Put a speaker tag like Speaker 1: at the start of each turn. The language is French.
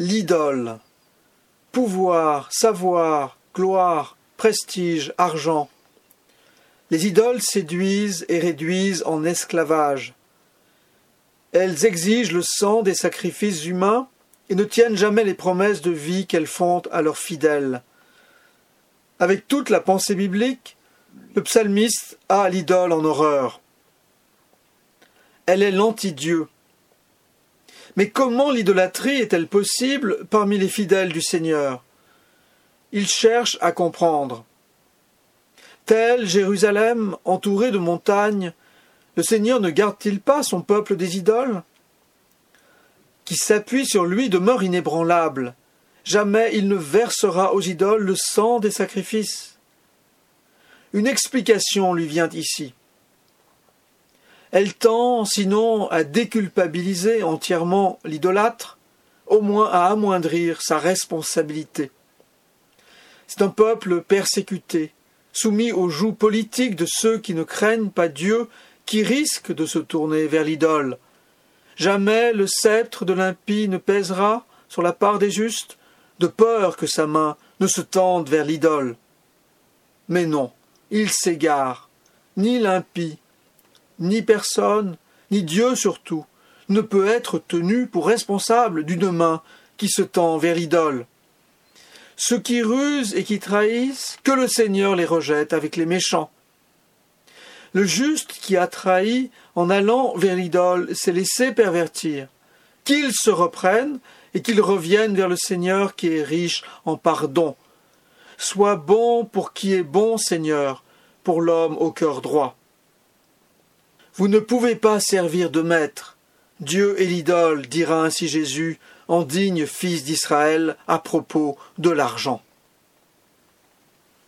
Speaker 1: l'idole. Pouvoir, savoir, gloire, prestige, argent. Les idoles séduisent et réduisent en esclavage. Elles exigent le sang des sacrifices humains et ne tiennent jamais les promesses de vie qu'elles font à leurs fidèles. Avec toute la pensée biblique, le psalmiste a l'idole en horreur. Elle est l'anti-Dieu. Mais comment l'idolâtrie est-elle possible parmi les fidèles du Seigneur? Il cherche à comprendre. Tel Jérusalem, entouré de montagnes, le Seigneur ne garde-t-il pas son peuple des idoles? Qui s'appuie sur lui demeure inébranlable. Jamais il ne versera aux idoles le sang des sacrifices. Une explication lui vient ici. Elle tend, sinon, à déculpabiliser entièrement l'idolâtre, au moins à amoindrir sa responsabilité. C'est un peuple persécuté, soumis aux joues politiques de ceux qui ne craignent pas Dieu, qui risquent de se tourner vers l'idole. Jamais le sceptre de l'impie ne pèsera sur la part des justes, de peur que sa main ne se tende vers l'idole. Mais non, il s'égare. Ni l'impie, ni personne, ni Dieu surtout, ne peut être tenu pour responsable d'une main qui se tend vers l'idole. Ceux qui rusent et qui trahissent, que le Seigneur les rejette avec les méchants. Le juste qui a trahi en allant vers l'idole s'est laissé pervertir. Qu'il se reprenne et qu'il revienne vers le Seigneur qui est riche en pardon. Sois bon pour qui est bon, Seigneur, pour l'homme au cœur droit. Vous ne pouvez pas servir de maître. Dieu est l'idole, dira ainsi Jésus, en digne fils d'Israël, à propos de l'argent.